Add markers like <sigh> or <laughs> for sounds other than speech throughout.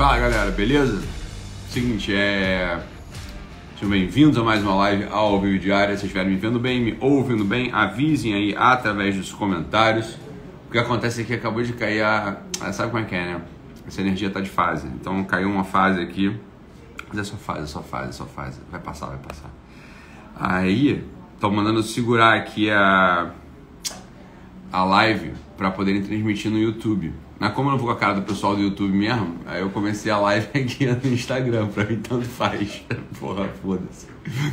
Fala galera, beleza? Seguinte, é. Sejam bem-vindos a mais uma live ao vivo diária. Se estiverem me vendo bem, me ouvindo bem, avisem aí através dos comentários. O que acontece é que acabou de cair a. Sabe como é que é, né? Essa energia tá de fase. Então caiu uma fase aqui. Mas é só fase, é só fase, é só fase. Vai passar, vai passar. Aí, estão mandando segurar aqui a. a live para poderem transmitir no YouTube. Mas como eu não vou com a cara do pessoal do YouTube mesmo, aí eu comecei a live <laughs> aqui no Instagram, pra mim tanto faz. <laughs> Porra, foda-se.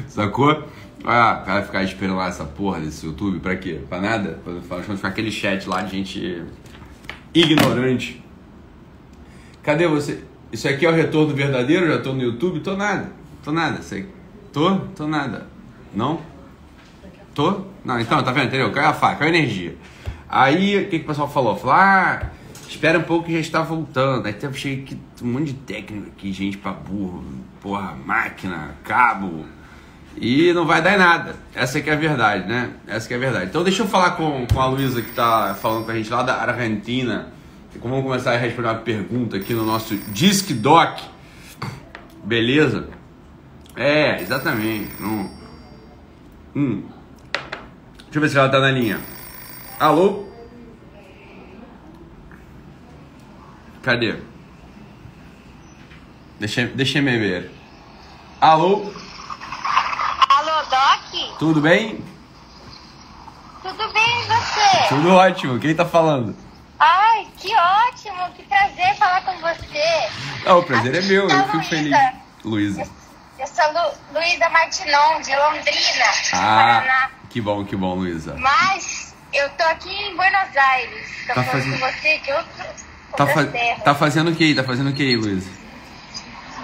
Sacou? Ah, o cara ficar esperando lá essa porra desse YouTube, pra quê? Pra nada? Fala, ficar aquele chat lá de gente ignorante. Cadê você? Isso aqui é o retorno verdadeiro? Já tô no YouTube? Tô nada. Tô nada. Você... Tô? Tô nada. Não? Tô? Não, então, tá vendo? Entendeu? Caiu a faca, caiu a energia. Aí, o que, que o pessoal falou? Falou, ah Espera um pouco que já está voltando. Aí teve cheio um monte de técnico aqui, gente pra burro, porra, máquina, cabo. E não vai dar em nada. Essa que é a verdade, né? Essa que é a verdade. Então deixa eu falar com, com a Luísa que tá falando com a gente lá da Argentina. Vamos começar a responder uma pergunta aqui no nosso Disc Doc. Beleza? É, exatamente. Hum. Deixa eu ver se ela tá na linha. Alô? Cadê? Deixa, deixa me ver. Alô? Alô, Doc? Tudo bem? Tudo bem, e você? Tudo ótimo. Quem tá falando? Ai, que ótimo. Que prazer falar com você. Não, o prazer Aqui é meu. Eu fico feliz. Luísa. Eu sou Lu, Luísa Martinon, de Londrina, ah, Paraná. Que bom, que bom, Luísa. Mas eu tô aqui em Buenos Aires. Tô tá falando fazendo... com você Tá, fa tá fazendo o que aí? Tá fazendo o que aí, Luísa?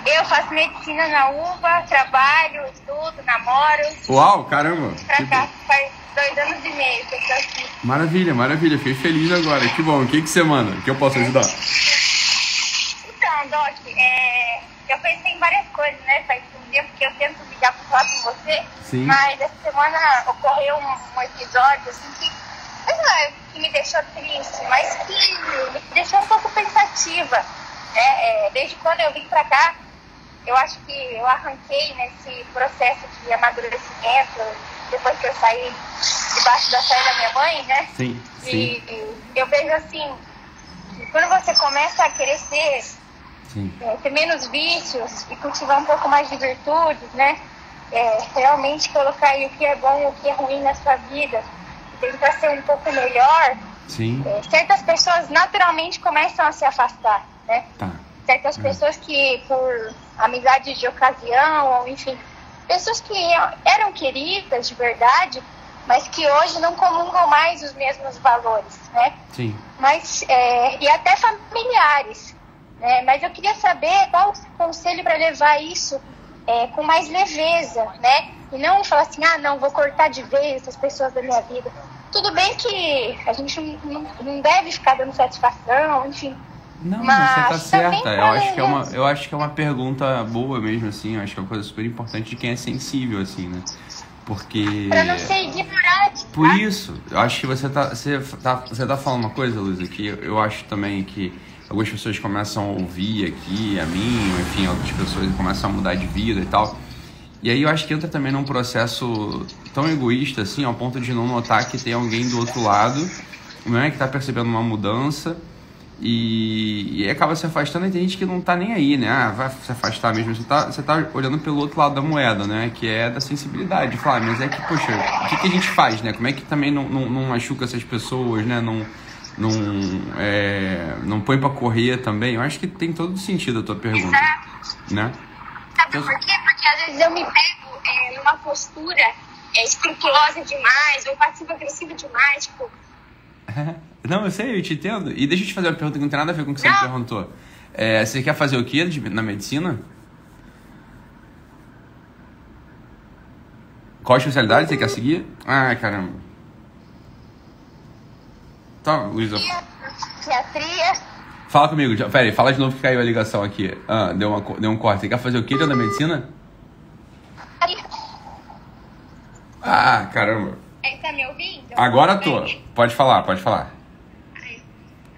Eu faço medicina na UBA, trabalho, estudo, namoro. Uau, caramba! Pra cá, faz dois anos e meio que eu tô aqui. Maravilha, maravilha. Fiquei feliz agora. Que bom. O que, que você manda? que eu posso ajudar? Então, Doc, é, eu pensei em várias coisas, né? Faz um tempo que eu tento ligar pra falar com você. Sim. Mas essa semana ocorreu um, um episódio, assim, que é que me deixou triste, mas que me deixou um pouco pensativa. Né? É, desde quando eu vim para cá, eu acho que eu arranquei nesse processo de amadurecimento, depois que eu saí debaixo da saia da minha mãe, né? Sim, sim. E eu vejo assim, quando você começa a crescer, é, ter menos vícios e cultivar um pouco mais de virtudes, né? É, realmente colocar aí o que é bom e o que é ruim na sua vida tentar ser um pouco melhor, é, certas pessoas naturalmente começam a se afastar, né? Tá. Certas é. pessoas que por amizade de ocasião, ou enfim, pessoas que eram queridas de verdade, mas que hoje não comungam mais os mesmos valores, né? Sim. Mas, é, e até familiares, né? Mas eu queria saber qual o conselho para levar isso é, com mais leveza, né? E não falar assim, ah, não, vou cortar de vez essas pessoas da minha vida. Tudo bem que a gente não, não deve ficar dando satisfação, enfim. Não, mas você tá certa. Eu acho, que é uma, eu acho que é uma pergunta boa mesmo, assim. Eu acho que é uma coisa super importante de quem é sensível, assim, né? Porque. Pra não ser ignorante. Por tá? isso, eu acho que você tá, você tá. Você tá falando uma coisa, Luísa, que eu acho também que algumas pessoas começam a ouvir aqui, a mim, enfim, outras pessoas começam a mudar de vida e tal. E aí eu acho que entra também num processo tão egoísta assim, ao ponto de não notar que tem alguém do outro lado, né, que está percebendo uma mudança e, e acaba se afastando e tem gente que não tá nem aí, né? Ah, vai se afastar mesmo. Você tá, você tá olhando pelo outro lado da moeda, né? Que é da sensibilidade. Falar, mas é que, poxa, o que, que a gente faz, né? Como é que também não, não, não machuca essas pessoas, né? Não, não, é, não põe para correr também? Eu acho que tem todo sentido a tua pergunta, né? Sabe por quê? Porque às vezes eu me pego é, numa postura é, escrupulosa demais, ou passivo-agressiva demais, tipo. <laughs> Não, eu sei, eu te entendo. E deixa eu te fazer uma pergunta que não tem nada a ver com o que você não. me perguntou. É, você quer fazer o que na medicina? Qual a especialidade você quer seguir? Ah, caramba. Tá, Luísa. Psiquiatria. Fala comigo, pera aí, fala de novo que caiu a ligação aqui. Ah, deu, uma, deu um corte. Você quer fazer o que da medicina? Ah, caramba. É, tá me ouvindo? Agora tô. Pode falar, pode falar.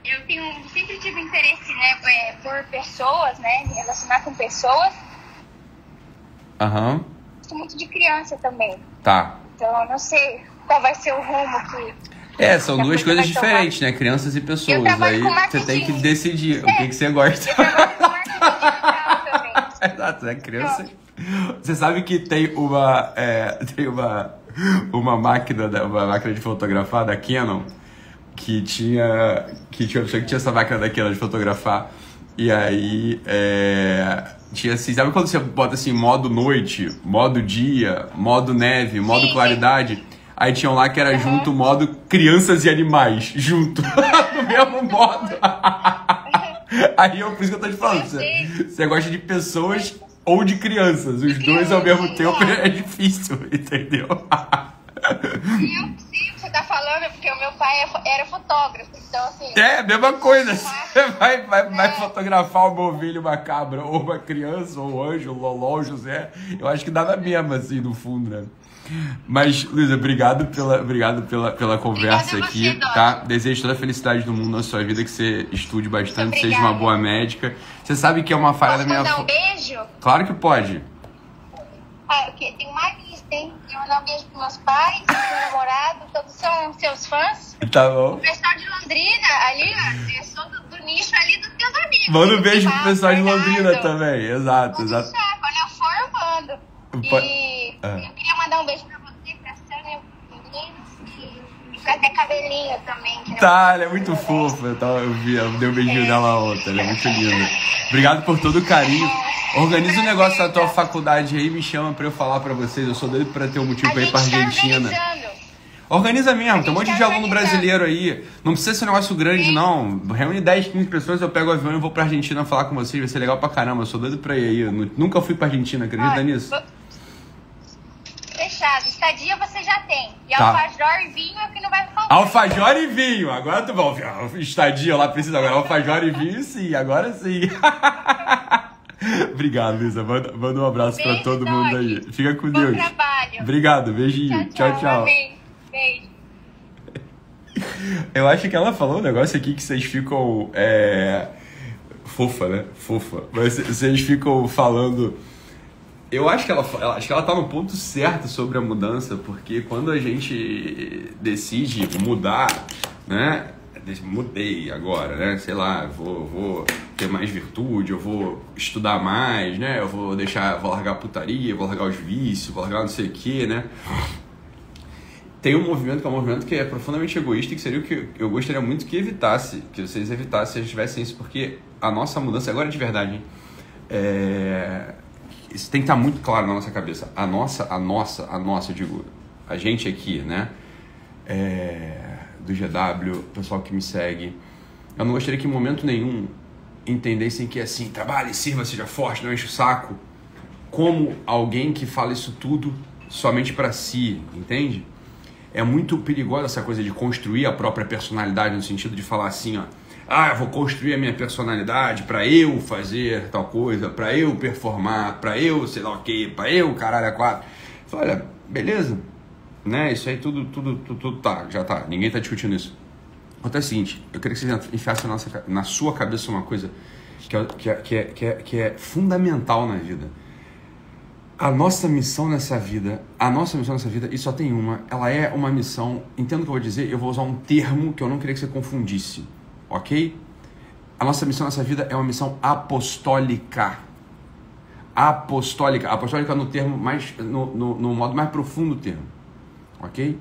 Eu tenho, sempre tive interesse, né, é, por pessoas, né, me relacionar com pessoas. Aham. Gosto muito de criança também. Tá. Então, eu não sei qual vai ser o rumo que É, são duas coisa coisas tomar. diferentes, né? Crianças e pessoas. Aí você tem que decidir o É. que, que você gosta. <laughs> Exato, é criança. Você sabe que tem uma. é, tem uma. Uma máquina, uma máquina de fotografar da Canon que tinha. Que tinha uma pessoa que tinha essa máquina da Canon de fotografar. E aí. é, tinha assim, sabe quando você bota assim, modo noite, modo dia, modo neve, modo sim. claridade? Aí tinha um lá que era junto o modo crianças e animais, junto, <laughs> no mesmo modo. <laughs> Aí eu, por isso que eu tô te falando, você, você gosta de pessoas ou de crianças, os dois ao mesmo tempo é difícil, <laughs> entendeu? Eu que você tá falando, é porque o meu pai é era fotógrafo, então assim. É, mesma coisa, você vai, vai, vai fotografar uma ovelha, uma cabra, ou uma criança, ou um anjo, o Loló, José, eu acho que dá na mesma, assim, no fundo, né? Mas, Luísa, obrigado pela, obrigado pela, pela conversa Obrigada aqui, você, tá? Desejo toda a felicidade do mundo na sua vida, que você estude bastante, seja uma boa médica. Você sabe que é uma falha Posso da minha... mandar fo- um beijo? Claro que pode. Ah, ok. Tem uma lista, hein? Eu mandar um beijo pros meus pais, pro meu namorado, todos são seus fãs. Tá bom. O pessoal de Londrina, ali, ó, eu sou do, do nicho ali dos teus amigos. Manda um beijo pro pessoal de Londrina também, exato, Pode exato. deixar, quando eu for, eu mando. E Ah. eu queria mandar um beijo pra você, pra Sânia, meninos, e pra ter cabelinho também. que Tá, ela é muito fofa. Eu, tava, eu, vi, eu dei um beijinho nela ontem, ela é muito linda. Obrigado por todo o carinho. Organiza um negócio da tua faculdade aí, me chama pra eu falar pra vocês. Eu sou doido pra ter um motivo A pra ir pra tá Argentina. organizando. Organiza mesmo, tem um monte gente de tá aluno brasileiro aí. Não precisa ser um negócio grande, não. Reúne 10, 15 pessoas, eu pego o avião e vou pra Argentina falar com vocês. Vai ser legal pra caramba. Eu sou doido pra ir aí. Eu nu- nunca fui pra Argentina, acredita Olha, nisso? vou- Fechado. Estadia você já tem. E Tá. alfajor e vinho é o que não vai faltar. Alfajor e vinho. Agora tu bom. Estadia lá precisa agora. Alfajor e vinho, sim. Agora sim. <laughs> Obrigado, Luísa. Manda, manda um abraço pra Beijo, todo mundo aí. Fica com Bom Deus. trabalho. Obrigado, beijinho. Tchau, tchau. Amém. Beijo. Eu acho que ela falou um negócio aqui que vocês ficam. É... Fofa, né? Fofa. Mas vocês ficam falando. Eu acho que ela, ela- acho que ela tá no ponto certo sobre a mudança, porque quando a gente decide mudar, né? Mudei agora, né? Sei lá, vou, vou ter mais virtude, eu vou estudar mais, né? Eu vou deixar, vou largar a putaria, vou largar os vícios, vou largar não sei o quê, né? tem um movimento que é um movimento que é profundamente egoísta e que seria o que eu gostaria muito que evitasse, que vocês evitassem se tivessem isso, porque a nossa mudança, agora de verdade, hein? É, isso tem que estar muito claro na nossa cabeça. A nossa, a nossa, a nossa, digo, a gente aqui, né? É, do GW, pessoal que me segue, eu não gostaria que em momento nenhum entendessem que é assim, trabalhe, sirva, seja forte, não enche o saco, como alguém que fala isso tudo somente para si, entende? é muito perigosa essa coisa de construir a própria personalidade no sentido de falar assim, ó, ah, vou construir a minha personalidade para eu fazer tal coisa, para eu performar, para eu sei lá o quê, para eu caralho a quatro. Fala, olha, beleza, né? Isso aí tudo, tudo, tudo, tudo tá, já tá. Ninguém tá discutindo isso. Acontece o seguinte, eu queria que vocês enfiassem na, na sua cabeça uma coisa que é, que, é, que, é, que, é, que é fundamental na vida. A nossa missão nessa vida, a nossa missão nessa vida, e só tem uma, ela é uma missão, entendo o que eu vou dizer, eu vou usar um termo que eu não queria que você confundisse, ok? A nossa missão nessa vida é uma missão apostólica. Apostólica. Apostólica no termo mais, no, no, no modo mais profundo do termo, ok?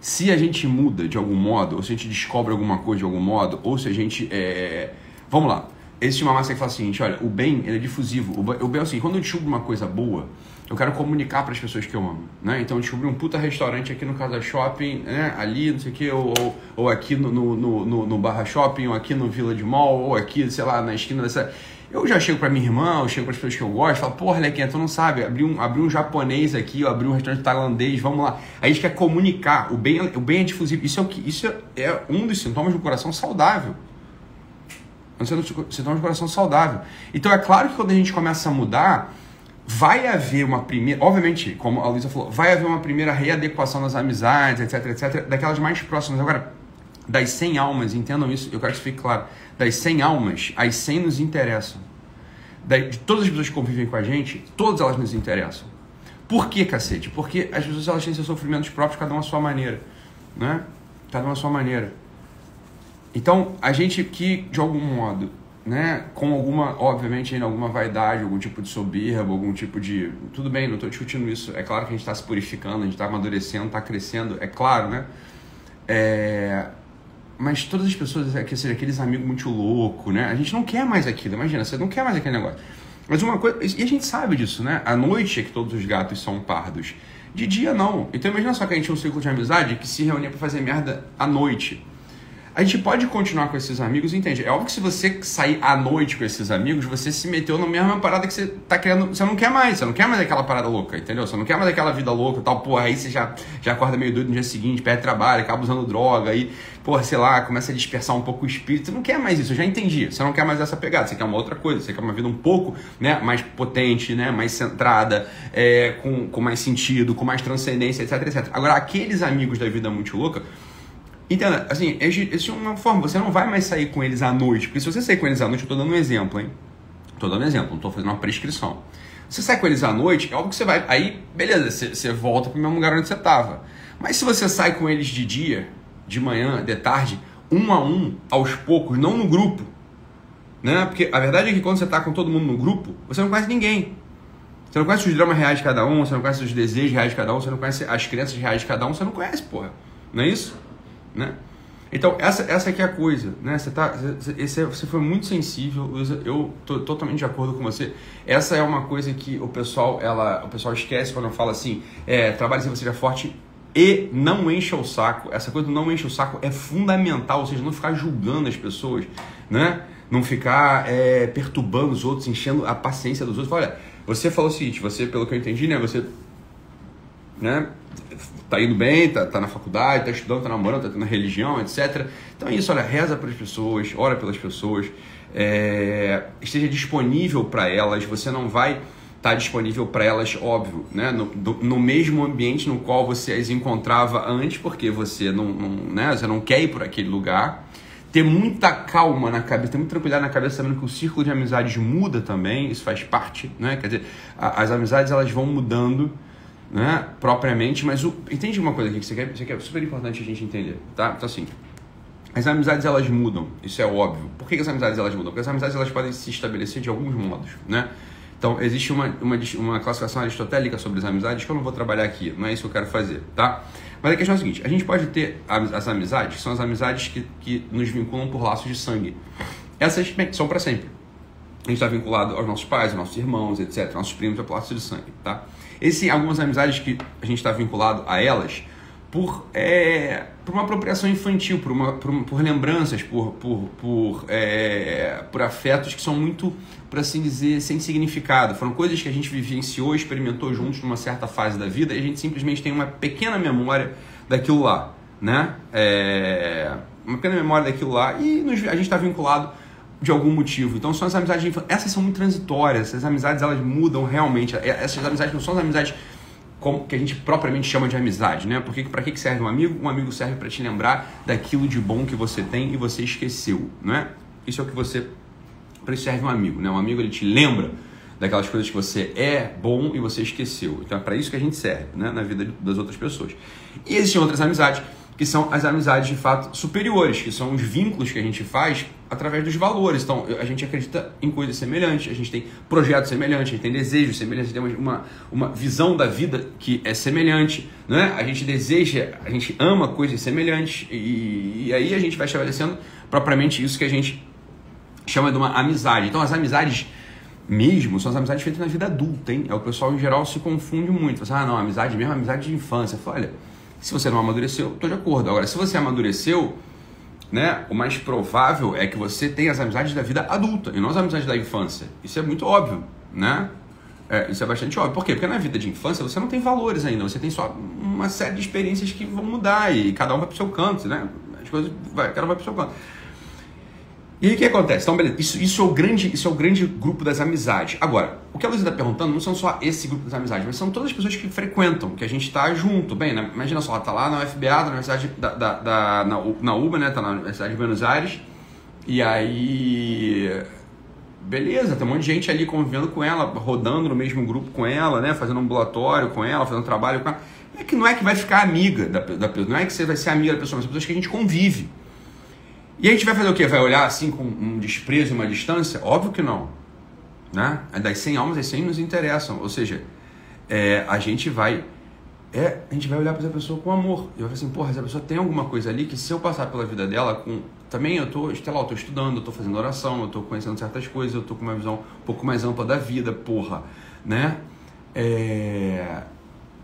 Se a gente muda de algum modo, ou se a gente descobre alguma coisa de algum modo, ou se a gente. É... Vamos lá. Existe uma massa que fala o seguinte: olha, o bem ele é difusivo. O o bem é assim, quando eu descubro uma coisa boa, eu quero comunicar para as pessoas que eu amo. Né? Então eu descobri um puta restaurante aqui no Casa Shopping, né? ali, não sei o quê, ou, ou, ou aqui no, no, no, no- Barra Shopping, ou aqui no Village Mall, ou aqui, sei lá, na esquina dessa. Eu já chego pra minha irmã, eu chego para as pessoas que eu gosto, falo, porra, Lequinha, tu não sabe, abri um, abri um japonês aqui, eu abri um restaurante tailandês, vamos lá. A gente quer comunicar, o bem, o bem é difusivo. Isso é, o que, isso é- é um dos sintomas do coração saudável. Um sintoma de coração saudável. Então é claro que quando a gente começa a mudar, vai haver uma primeira. Obviamente, como a Luísa falou, vai haver uma primeira readequação das amizades, etc, etc, daquelas mais próximas. Agora, Das 100 almas, entendam isso, eu quero que isso fique claro. Das 100 almas, as 100 nos interessam. De todas as pessoas que convivem com a gente, todas elas nos interessam. Por que, cacete? Porque as pessoas elas têm seus sofrimentos próprios, cada uma à sua maneira. Né? Cada uma à sua maneira. Então, a gente que, de algum modo, né, com alguma, obviamente, ainda alguma vaidade, algum tipo de soberba, algum tipo de. Tudo bem, não estou discutindo isso. É claro que a gente está se purificando, a gente está amadurecendo, está crescendo, é claro, né? É... Mas todas as pessoas, é que seja aqueles amigos muito loucos, né? A gente não quer mais aquilo, imagina, você não quer mais aquele negócio. Mas uma coisa, e a gente sabe disso, né? À noite é que todos os gatos são pardos. De dia não. Então imagina só que a gente tinha um ciclo de amizade que se reunia para fazer merda à noite. A gente pode continuar com esses amigos, entende? É óbvio que se você sair à noite com esses amigos, você se meteu na mesma parada que você tá querendo. Você não quer mais, você não quer mais aquela parada louca, entendeu? Você não quer mais aquela vida louca tal, porra, aí você já, já acorda meio doido no dia seguinte, perde trabalho, acaba usando droga, aí, porra, sei lá, começa a dispersar um pouco o espírito. Você não quer mais isso, eu já entendi. Você não quer mais essa pegada, você quer uma outra coisa, você quer uma vida um pouco né, mais potente, né, mais centrada, é, com, com mais sentido, com mais transcendência, etc, etc. Agora, aqueles amigos da vida muito louca Entenda, assim, existe uma forma, você não vai mais sair com eles à noite, porque se você sair com eles à noite, eu tô dando um exemplo, hein? Tô dando um exemplo, não tô fazendo uma prescrição. Você sai com eles à noite, é óbvio que você vai. Aí, beleza, você, você volta pro mesmo lugar onde você tava. Mas se você sai com eles de dia, de manhã, de tarde, um a um, aos poucos, não no grupo, né? Porque a verdade é que quando você tá com todo mundo no grupo, você não conhece ninguém. Você não conhece os dramas reais de cada um, você não conhece os desejos reais de cada um, você não conhece as crenças reais de cada um, você não conhece, porra. Não é isso? Né? Então, essa, essa aqui é a coisa, né? Você, tá, você, você foi muito sensível, eu tô totalmente de acordo com você. Essa é uma coisa que o pessoal, ela, o pessoal esquece quando eu falo assim, é, trabalhe se você seja forte e não encha o saco. Essa coisa do não enche o saco é fundamental, ou seja, não ficar julgando as pessoas, né? Não ficar é, perturbando os outros, enchendo a paciência dos outros. Olha, você falou o seguinte, você, pelo que eu entendi, né? Você né? Tá indo bem, tá, tá na faculdade, tá estudando, tá namorando, tá tendo religião, etc. Então é isso, olha, reza para as pessoas, ora pelas pessoas, é, esteja disponível para elas, você não vai estar tá disponível para elas, óbvio, né? No, do, no, mesmo ambiente no qual você as encontrava antes, porque você não, não, né? você não quer ir por aquele lugar. Ter muita calma na cabeça, ter muita tranquilidade na cabeça, sabendo que o círculo de amizades muda também, isso faz parte, né? Quer dizer, a, as amizades elas vão mudando né, propriamente, mas o, entende uma coisa aqui que você quer, você quer super importante a gente entender, tá? Então assim, as amizades elas mudam, isso é óbvio. Por que, que as amizades elas mudam? Porque as amizades elas podem se estabelecer de alguns modos, né? Então existe uma, uma, uma classificação aristotélica sobre as amizades que eu não vou trabalhar aqui, não é isso que eu quero fazer, tá? Mas a questão é a seguinte, a gente pode ter as amizades, que são as amizades que, que nos vinculam por laços de sangue. Essas são para sempre. A gente está vinculado aos nossos pais, aos nossos irmãos, etc., nossos primos, é por laços de sangue, tá? Existem algumas amizades que a gente está vinculado a elas por, é, por uma apropriação infantil, por, uma, por, por lembranças, por, por, por, é, por afetos que são muito, por assim dizer, sem significado. Foram coisas que a gente vivenciou, experimentou juntos numa certa fase da vida e a gente simplesmente tem uma pequena memória daquilo lá. Né? É, uma pequena memória daquilo lá e nos, a gente está vinculado de algum motivo. Então são as amizades de infância. Essas são muito transitórias, essas amizades elas mudam realmente. É, essas amizades não são as amizades como, que a gente propriamente chama de amizade, né? Porque para que serve um amigo? Um amigo serve para te lembrar daquilo de bom que você tem e você esqueceu, não é? Isso é o que você para isso serve um amigo, né? Um amigo ele te lembra daquelas coisas que você é bom e você esqueceu. Então é para isso que a gente serve, né? Na vida das outras pessoas. E existem outras amizades que são as amizades de fato superiores, que são os vínculos que a gente faz através dos valores. Então, a gente acredita em coisas semelhantes, a gente tem projetos semelhantes, a gente tem desejos semelhantes, a gente tem uma, uma visão da vida que é semelhante, né? a gente deseja, a gente ama coisas semelhantes, e, e aí a gente vai estabelecendo propriamente isso que a gente chama de uma amizade. Então, as amizades mesmo são as amizades feitas na vida adulta, hein? É o pessoal em geral se confunde muito. Você, ah, não, amizade mesmo, amizade de infância. Fala, olha se você não amadureceu, estou de acordo. Agora, se você amadureceu, né, o mais provável é que você tenha as amizades da vida adulta e não as amizades da infância. Isso é muito óbvio, né? É, isso é bastante óbvio. Por quê? Porque na vida de infância você não tem valores ainda, você tem só uma série de experiências que vão mudar e cada um vai para o seu canto, né? As coisas vai, cada um vai para o seu canto. E o que acontece? Então, beleza, isso, isso, é o grande, isso é o grande grupo das amizades. Agora, o que a Luísa está perguntando não são só esse grupo das amizades, mas são todas as pessoas que frequentam, que a gente está junto. Bem, né? imagina só, ela tá lá na UFBA, na Universidade da, da, da na, na UBA, né? Tá na Universidade de Buenos Aires. E aí. Beleza, tem um monte de gente ali convivendo com ela, rodando no mesmo grupo com ela, né? Fazendo ambulatório com ela, fazendo trabalho com ela. É que não é que vai ficar amiga da, da pessoa, não é que você vai ser amiga da pessoa, mas são pessoas que a gente convive. E a gente vai fazer o quê? Vai olhar assim com um desprezo, uma distância? Óbvio que não. Né? Das 100 almas, as 100 nos interessam. Ou seja, é, a gente vai é, a gente vai olhar para essa pessoa com amor. E vai falar assim, porra, essa pessoa tem alguma coisa ali que se eu passar pela vida dela com. Também eu tô, sei lá, eu tô estudando, eu tô fazendo oração, eu tô conhecendo certas coisas, eu tô com uma visão um pouco mais ampla da vida, porra. Né? É,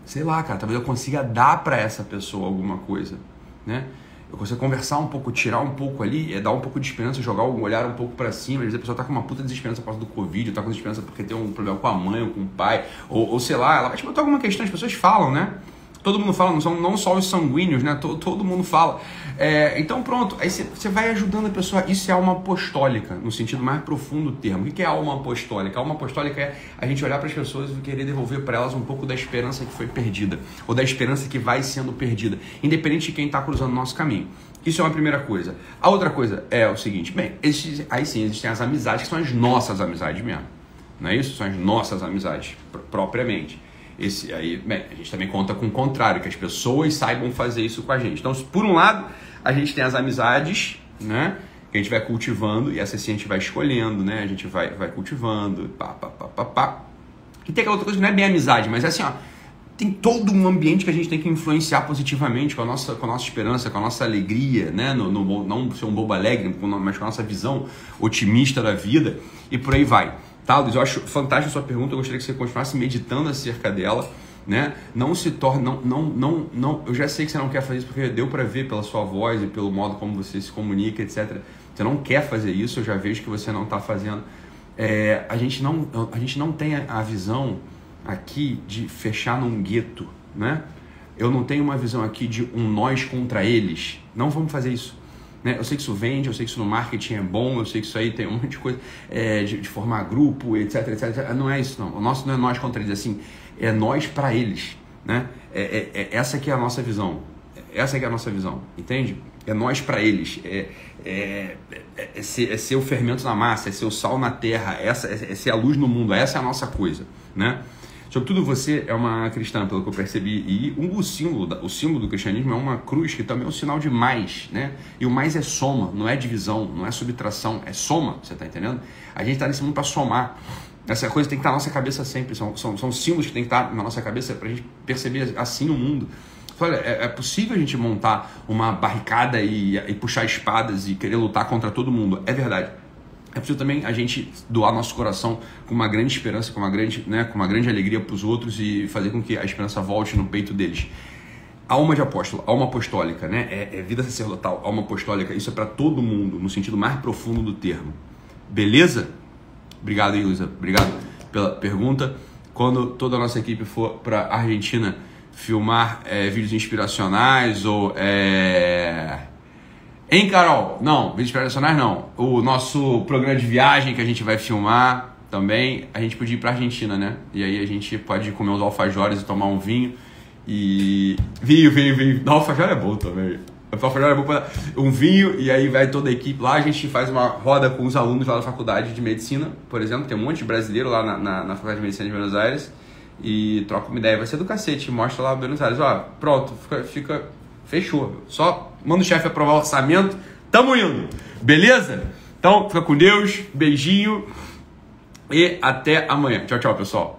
sei lá, cara, talvez eu consiga dar para essa pessoa alguma coisa. Né? Eu consigo conversar um pouco, tirar um pouco ali, é dar um pouco de esperança, jogar o olhar um pouco para cima. Às vezes a pessoa tá com uma puta desesperança por causa do Covid, tá com desesperança porque tem um problema com a mãe ou com o pai, ou, ou sei lá, ela vai te botar alguma questão, as pessoas falam, né? Todo mundo fala, não são não só os sanguíneos, né? Todo, todo mundo fala. É, então pronto, aí você vai ajudando a pessoa. Isso é alma apostólica, no sentido mais profundo do termo. O que é alma apostólica? Alma apostólica é a gente olhar para as pessoas e querer devolver para elas um pouco da esperança que foi perdida, ou da esperança que vai sendo perdida, independente de quem está cruzando o nosso caminho. Isso é uma primeira coisa. A outra coisa é o seguinte, bem, aí sim existem as amizades que são as nossas amizades mesmo. Não é isso? São as nossas amizades, propriamente. Esse, aí, bem, a gente também conta com o contrário, que as pessoas saibam fazer isso com a gente. Então, por um lado, a gente tem as amizades, né? Que a gente vai cultivando, e essa sim a gente vai escolhendo, né? A gente vai, vai cultivando, pá, pá, pá, pá, pá. E tem aquela outra coisa que não é bem amizade, mas é assim, ó. Tem todo um ambiente que a gente tem que influenciar positivamente com a nossa, com a nossa esperança, com a nossa alegria, né? No, no não ser um bobo alegre, mas com a nossa visão otimista da vida, e por aí vai. Luiz? Eu acho fantástica a sua pergunta. Eu gostaria que você continuasse meditando acerca dela. Né? Não se torne, não, não, não, não. Eu já sei que você não quer fazer isso porque deu para ver pela sua voz e pelo modo como você se comunica, etc. Você não quer fazer isso. Eu já vejo que você não está fazendo. É, a gente não, a gente não tem a visão aqui de fechar num gueto, né? Eu não tenho uma visão aqui de um nós contra eles. Não vamos fazer isso. Né? Eu sei que isso vende, eu sei que isso no marketing é bom, eu sei que isso aí tem um monte de coisa é, de, de, formar grupo, etc, etc. Não é isso, não. O nosso não é nós contra eles, assim, é nós para eles. Né? É, é, é, essa que é a nossa visão. Essa que é a nossa visão, entende? É nós para eles. É, é, é, é, ser, é ser o fermento na massa, é ser o sal na terra, essa, é, é ser a luz no mundo. Essa é a nossa coisa, né? Sobretudo você é uma cristã, pelo que eu percebi, e o, símbolo, o símbolo do cristianismo é uma cruz, que também é um sinal de mais, né? E o mais é soma, não é divisão, não é subtração, é soma, você está entendendo? A gente está nesse mundo para somar. Essa coisa tem que estar tá na nossa cabeça sempre, são, são, são símbolos que tem que estar tá na nossa cabeça para a gente perceber assim o mundo. Olha, é, é, possível a gente montar uma barricada e, e puxar espadas e querer lutar contra todo mundo, é verdade é possível também a gente doar nosso coração com uma grande esperança, com uma grande, né, com uma grande alegria para os outros e fazer com que a esperança volte no peito deles. Alma de apóstolo, alma apostólica, né? É, é vida sacerdotal, alma apostólica, isso é para todo mundo, no sentido mais profundo do termo. Beleza? Obrigado, Ilza. Obrigado pela pergunta. Quando toda a nossa equipe for para Argentina filmar é, vídeos inspiracionais ou é, Hein, Carol? Não, vídeos internacionais não. O nosso programa de viagem que a gente vai filmar também, a gente podia ir pra Argentina, né? E aí a gente pode comer uns alfajores e tomar um vinho. E. Vinho, vinho, vinho. Não, alfajor é bom também. Alfajor é bom pra... Um vinho e aí vai toda a equipe lá. A gente faz uma roda com os alunos lá da faculdade de medicina, por exemplo. Tem um monte de brasileiro lá na, na, na faculdade de medicina de Buenos Aires. E troca uma ideia. Vai ser do cacete. Mostra lá Buenos Aires. Ó, pronto, fica, fica Fechou. Só manda o chefe aprovar o orçamento. Tamo indo. Beleza? Então, fica com Deus. Beijinho. E até amanhã. Tchau, tchau, pessoal.